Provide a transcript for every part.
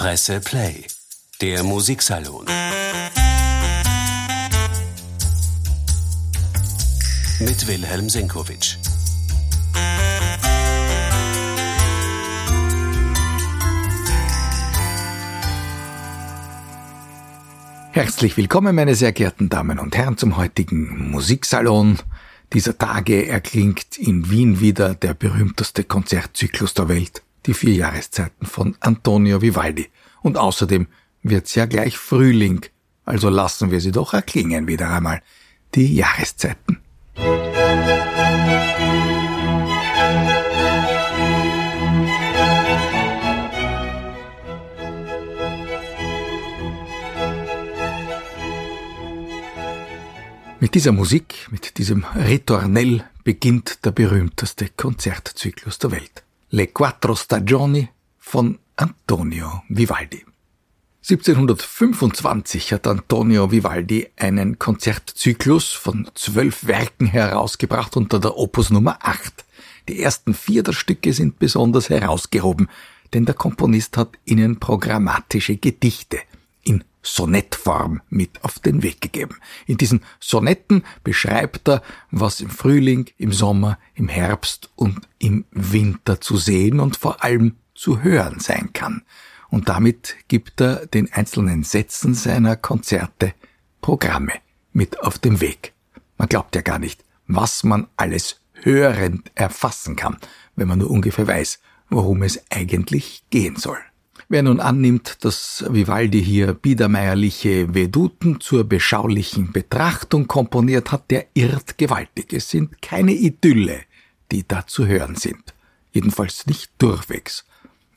Presse Play, der Musiksalon. Mit Wilhelm Senkowitsch. Herzlich willkommen, meine sehr geehrten Damen und Herren, zum heutigen Musiksalon. Dieser Tage erklingt in Wien wieder der berühmteste Konzertzyklus der Welt, die vier Jahreszeiten von Antonio Vivaldi. Und außerdem wird's ja gleich Frühling, also lassen wir sie doch erklingen wieder einmal, die Jahreszeiten. Mit dieser Musik, mit diesem Ritornell beginnt der berühmteste Konzertzyklus der Welt. Le Quattro Stagioni von Antonio Vivaldi. 1725 hat Antonio Vivaldi einen Konzertzyklus von zwölf Werken herausgebracht unter der Opus Nummer 8. Die ersten vier der Stücke sind besonders herausgehoben, denn der Komponist hat ihnen programmatische Gedichte Sonettform mit auf den Weg gegeben. In diesen Sonetten beschreibt er, was im Frühling, im Sommer, im Herbst und im Winter zu sehen und vor allem zu hören sein kann. Und damit gibt er den einzelnen Sätzen seiner Konzerte Programme mit auf den Weg. Man glaubt ja gar nicht, was man alles hörend erfassen kann, wenn man nur ungefähr weiß, worum es eigentlich gehen soll. Wer nun annimmt, dass Vivaldi hier biedermeierliche Veduten zur beschaulichen Betrachtung komponiert hat, der irrt gewaltig. Es sind keine Idylle, die da zu hören sind. Jedenfalls nicht durchwegs.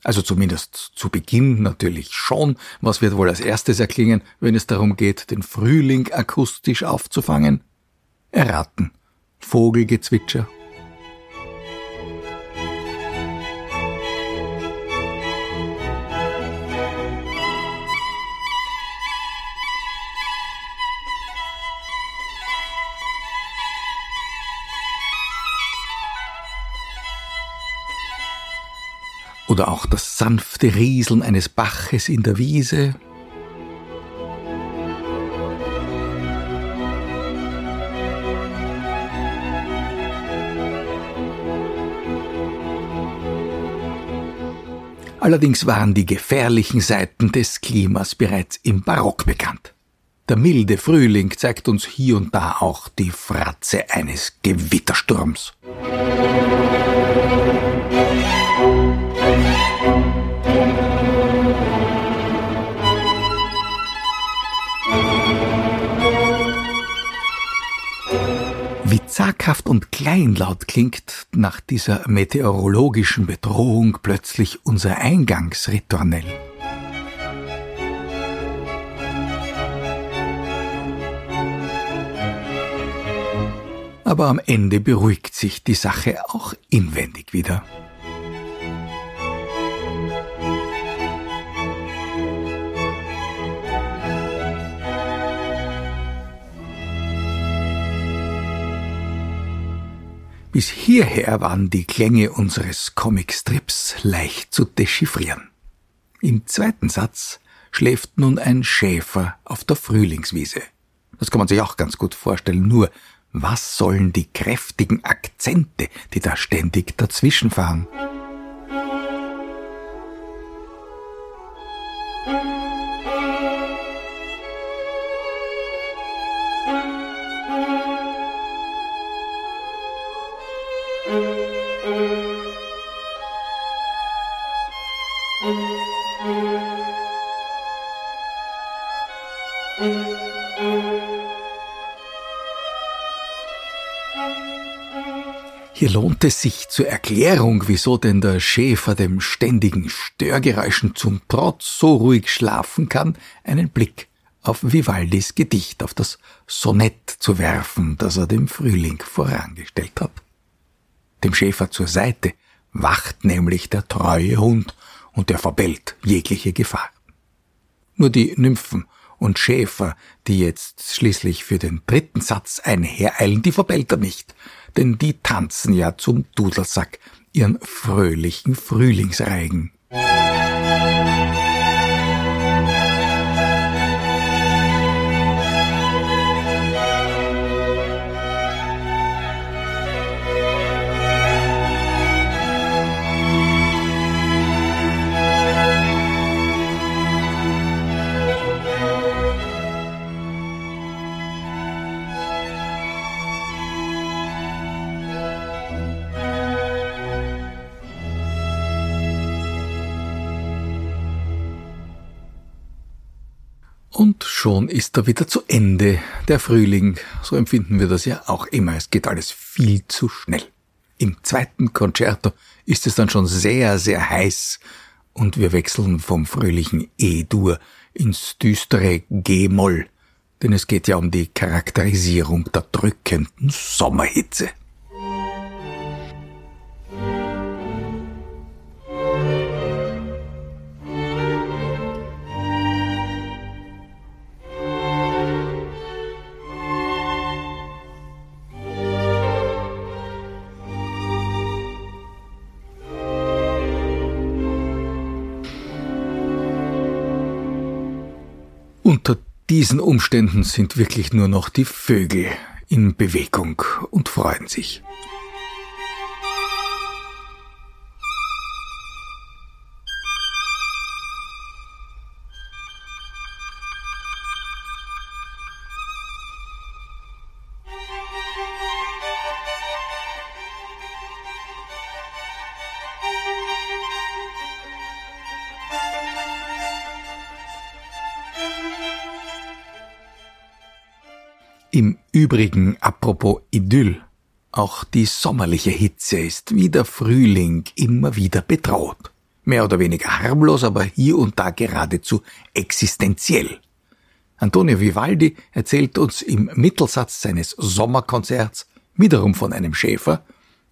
Also zumindest zu Beginn natürlich schon. Was wird wohl als erstes erklingen, wenn es darum geht, den Frühling akustisch aufzufangen? Erraten. Vogelgezwitscher oder auch das sanfte Rieseln eines Baches in der Wiese. Allerdings waren die gefährlichen Seiten des Klimas bereits im Barock bekannt. Der milde Frühling zeigt uns hier und da auch die Fratze eines Gewittersturms. Wie zaghaft und kleinlaut klingt nach dieser meteorologischen Bedrohung plötzlich unser Eingangsritornell. Aber am Ende beruhigt sich die Sache auch inwendig wieder. Bis hierher waren die Klänge unseres Comicstrips leicht zu dechiffrieren. Im zweiten Satz schläft nun ein Schäfer auf der Frühlingswiese. Das kann man sich auch ganz gut vorstellen, nur was sollen die kräftigen Akzente, die da ständig dazwischenfahren? Es sich zur Erklärung, wieso denn der Schäfer dem ständigen Störgeräuschen zum Trotz so ruhig schlafen kann, einen Blick auf Vivaldis Gedicht, auf das Sonett zu werfen, das er dem Frühling vorangestellt hat. Dem Schäfer zur Seite wacht nämlich der treue Hund und der verbellt jegliche Gefahr. Nur die Nymphen und Schäfer, die jetzt schließlich für den dritten Satz einhereilen, die verbellt er nicht, denn die tanzen ja zum Dudelsack ihren fröhlichen Frühlingsreigen. Und schon ist er wieder zu Ende, der Frühling. So empfinden wir das ja auch immer. Es geht alles viel zu schnell. Im zweiten Concerto ist es dann schon sehr, sehr heiß und wir wechseln vom fröhlichen E-Dur ins düstere G-Moll, denn es geht ja um die Charakterisierung der drückenden Sommerhitze. Diesen Umständen sind wirklich nur noch die Vögel in Bewegung und freuen sich. Übrigen, apropos Idyll, auch die sommerliche Hitze ist wie der Frühling immer wieder bedroht. Mehr oder weniger harmlos, aber hier und da geradezu existenziell. Antonio Vivaldi erzählt uns im Mittelsatz seines Sommerkonzerts wiederum von einem Schäfer,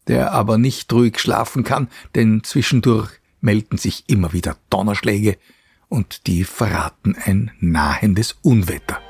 der aber nicht ruhig schlafen kann, denn zwischendurch melden sich immer wieder Donnerschläge und die verraten ein nahendes Unwetter.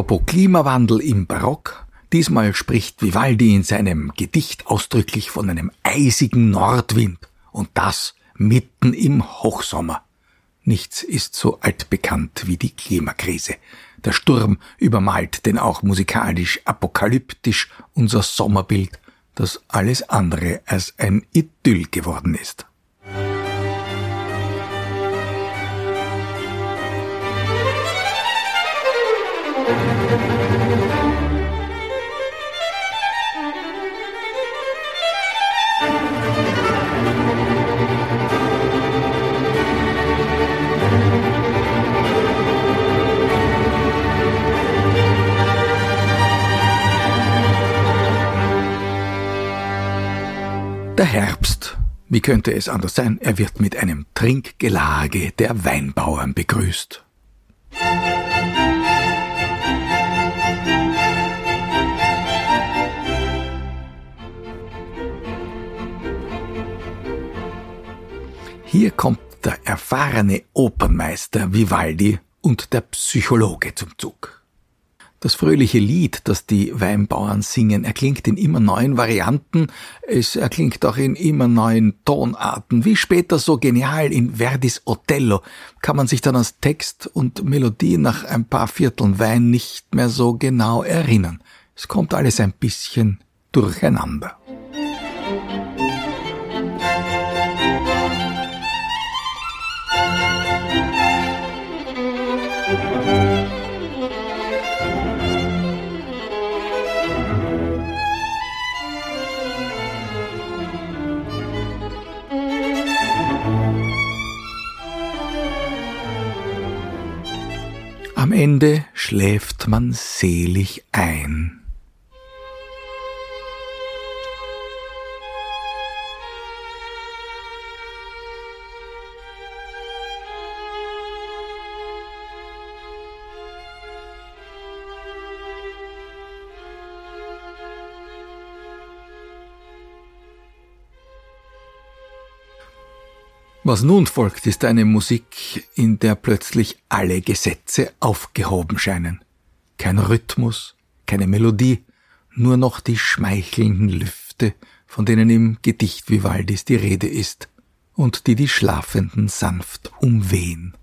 Apropos Klimawandel im Barock, diesmal spricht Vivaldi in seinem Gedicht ausdrücklich von einem eisigen Nordwind und das mitten im Hochsommer. Nichts ist so altbekannt wie die Klimakrise. Der Sturm übermalt denn auch musikalisch apokalyptisch unser Sommerbild, das alles andere als ein Idyll geworden ist. Der Herbst. Wie könnte es anders sein? Er wird mit einem Trinkgelage der Weinbauern begrüßt. Hier kommt der erfahrene Opernmeister Vivaldi und der Psychologe zum Zug. Das fröhliche Lied, das die Weinbauern singen, erklingt in immer neuen Varianten, es erklingt auch in immer neuen Tonarten. Wie später so genial in Verdis Othello kann man sich dann als Text und Melodie nach ein paar Vierteln Wein nicht mehr so genau erinnern. Es kommt alles ein bisschen durcheinander. Ende schläft man selig ein. Was nun folgt, ist eine Musik, in der plötzlich alle Gesetze aufgehoben scheinen. Kein Rhythmus, keine Melodie, nur noch die schmeichelnden Lüfte, von denen im Gedicht Vivaldis die Rede ist und die die Schlafenden sanft umwehen.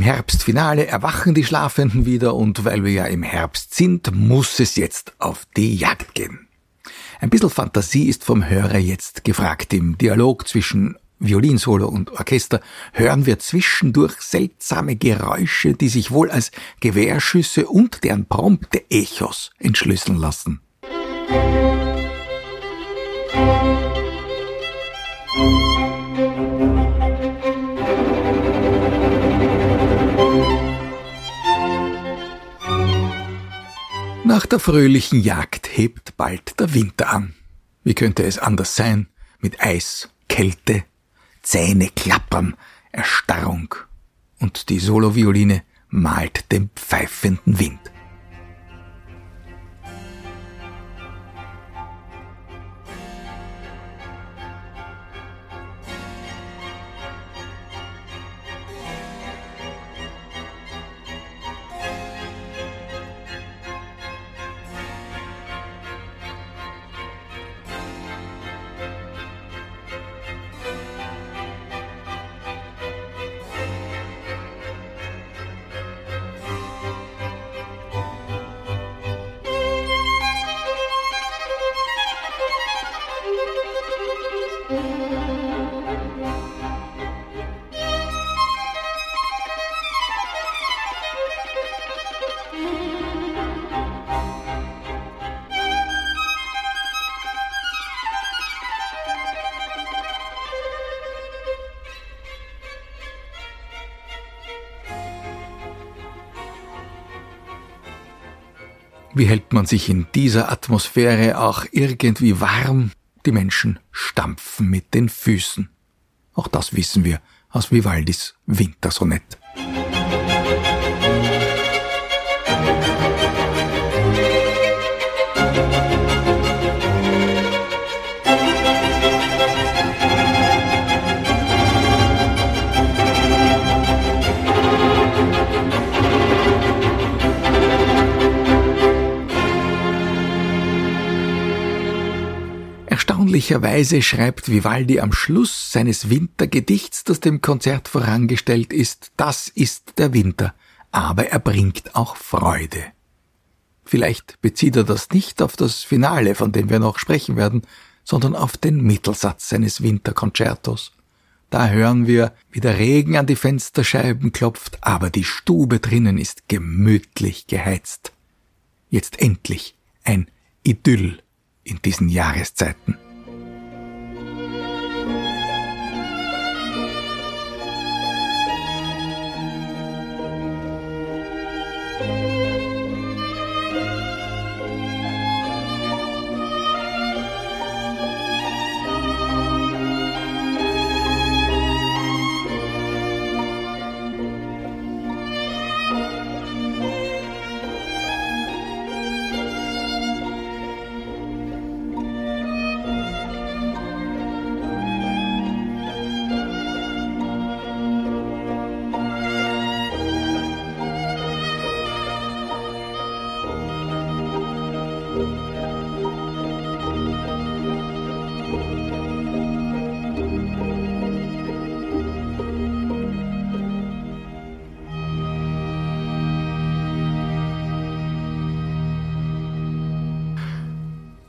Herbstfinale erwachen die Schlafenden wieder und weil wir ja im Herbst sind, muss es jetzt auf die Jagd gehen. Ein bisschen Fantasie ist vom Hörer jetzt gefragt. Im Dialog zwischen Violinsolo und Orchester hören wir zwischendurch seltsame Geräusche, die sich wohl als Gewehrschüsse und deren prompte Echos entschlüsseln lassen. Nach der fröhlichen Jagd hebt bald der Winter an. Wie könnte es anders sein? Mit Eis, Kälte, Zähne klappern, Erstarrung. Und die Solovioline malt den pfeifenden Wind. Wie hält man sich in dieser Atmosphäre auch irgendwie warm? Die Menschen stampfen mit den Füßen. Auch das wissen wir aus Vivaldis Wintersonett. Erstaunlicherweise schreibt Vivaldi am Schluss seines Wintergedichts, das dem Konzert vorangestellt ist, das ist der Winter, aber er bringt auch Freude. Vielleicht bezieht er das nicht auf das Finale, von dem wir noch sprechen werden, sondern auf den Mittelsatz seines Winterkonzertos. Da hören wir, wie der Regen an die Fensterscheiben klopft, aber die Stube drinnen ist gemütlich geheizt. Jetzt endlich ein Idyll in diesen Jahreszeiten.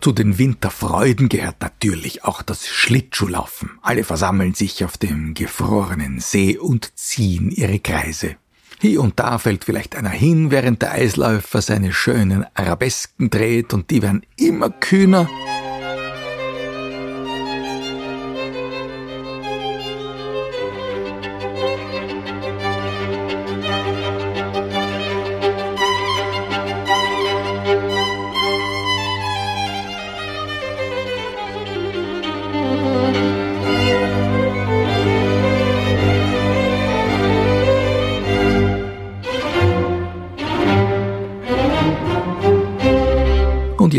Zu den Winterfreuden gehört natürlich auch das Schlittschuhlaufen. Alle versammeln sich auf dem gefrorenen See und ziehen ihre Kreise. Hier und da fällt vielleicht einer hin, während der Eisläufer seine schönen Arabesken dreht und die werden immer kühner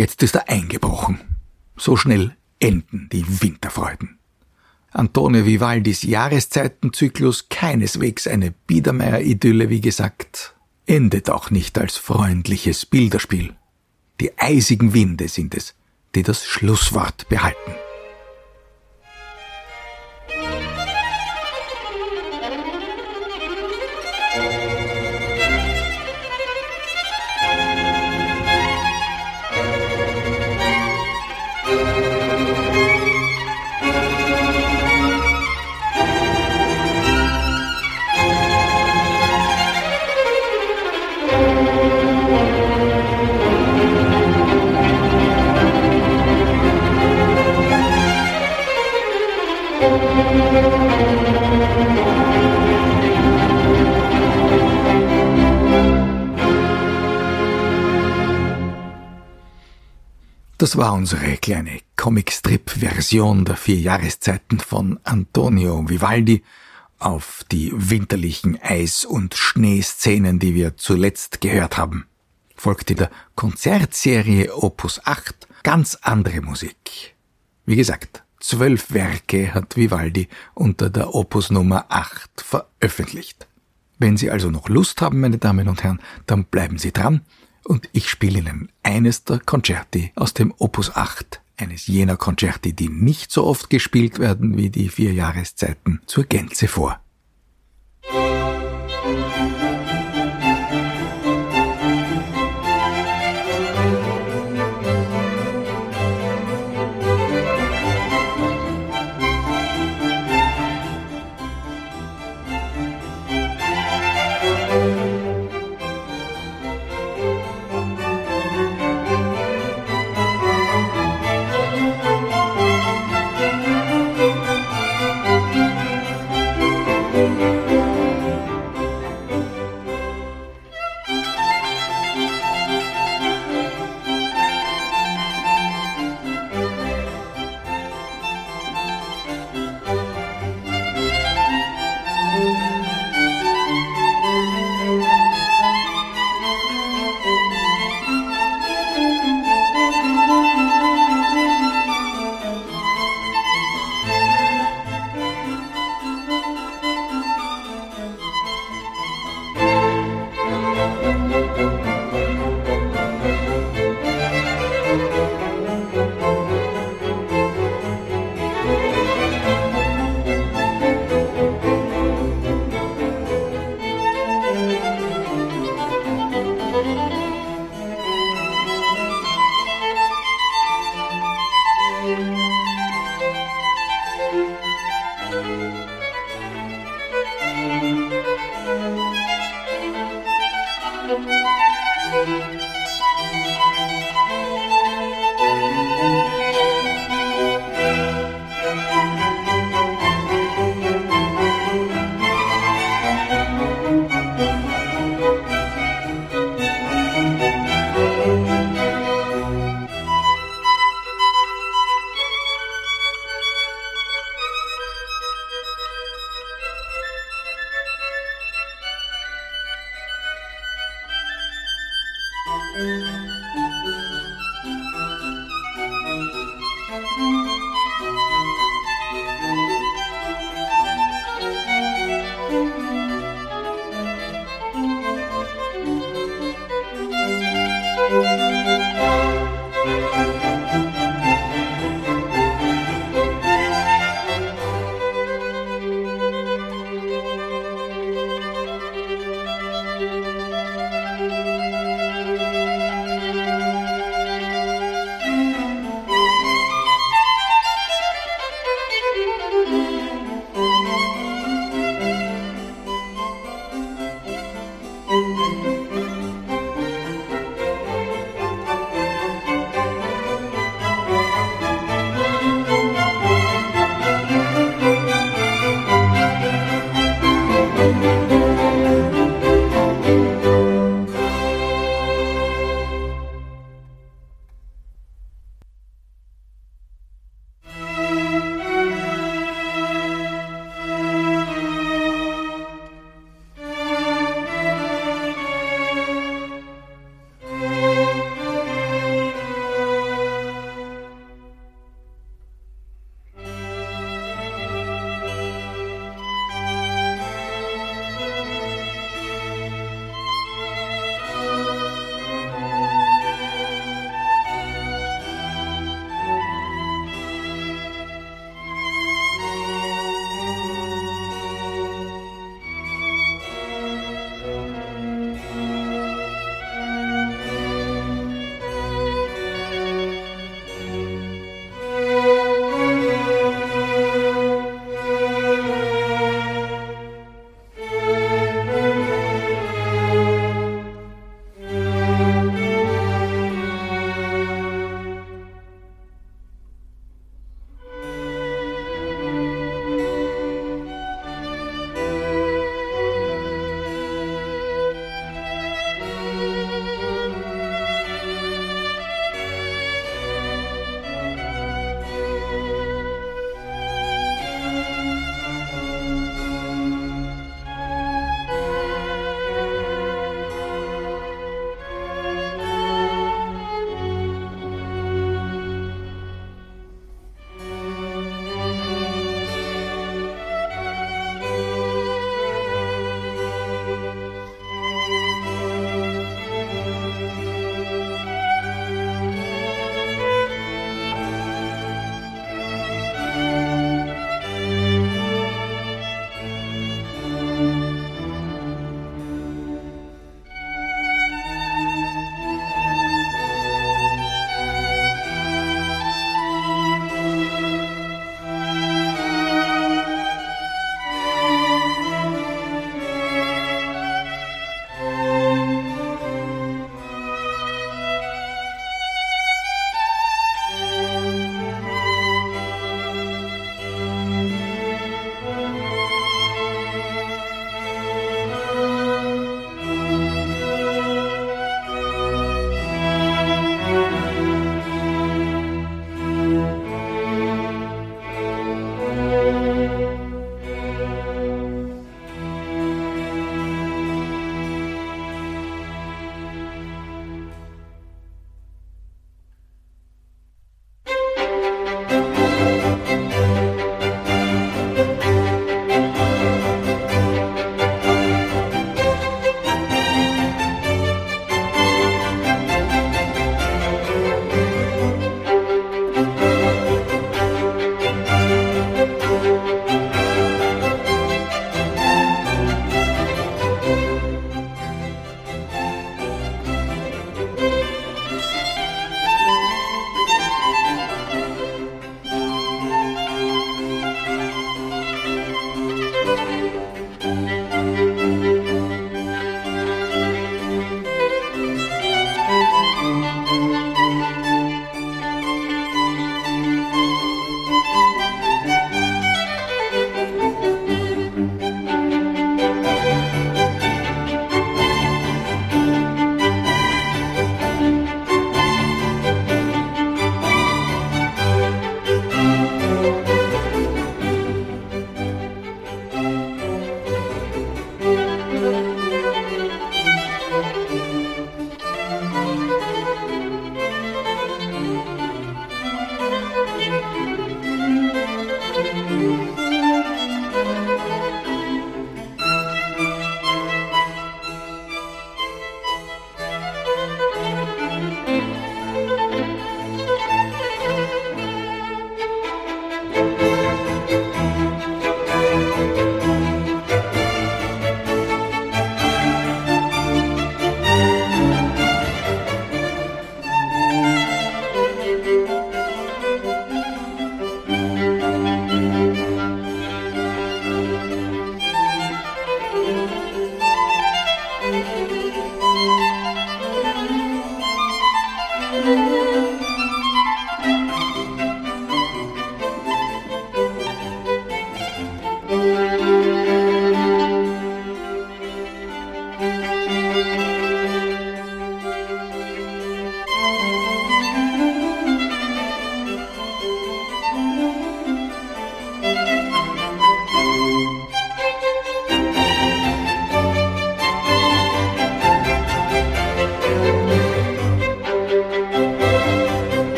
jetzt ist er eingebrochen. So schnell enden die Winterfreuden. Antonio Vivaldis Jahreszeitenzyklus keineswegs eine Biedermeier-Idylle, wie gesagt, endet auch nicht als freundliches Bilderspiel. Die eisigen Winde sind es, die das Schlusswort behalten. Das war unsere kleine Comicstrip-Version der vier Jahreszeiten von Antonio Vivaldi auf die winterlichen Eis- und Schneeszenen, die wir zuletzt gehört haben. Folgt in der Konzertserie Opus 8 ganz andere Musik. Wie gesagt, zwölf Werke hat Vivaldi unter der Opus Nummer 8 veröffentlicht. Wenn Sie also noch Lust haben, meine Damen und Herren, dann bleiben Sie dran und ich spiele Ihnen eines der Concerti aus dem Opus 8, eines jener Concerti, die nicht so oft gespielt werden wie die vier Jahreszeiten, zur Gänze vor.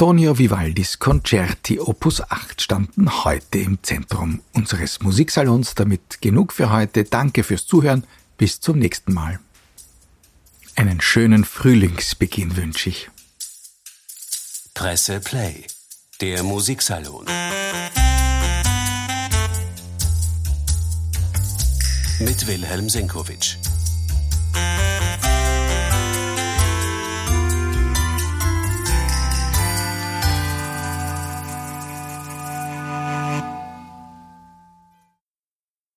Antonio Vivaldis Concerti Opus 8 standen heute im Zentrum unseres Musiksalons. Damit genug für heute. Danke fürs Zuhören. Bis zum nächsten Mal. Einen schönen Frühlingsbeginn wünsche ich. Presse Play, der Musiksalon. Mit Wilhelm Senkowitsch.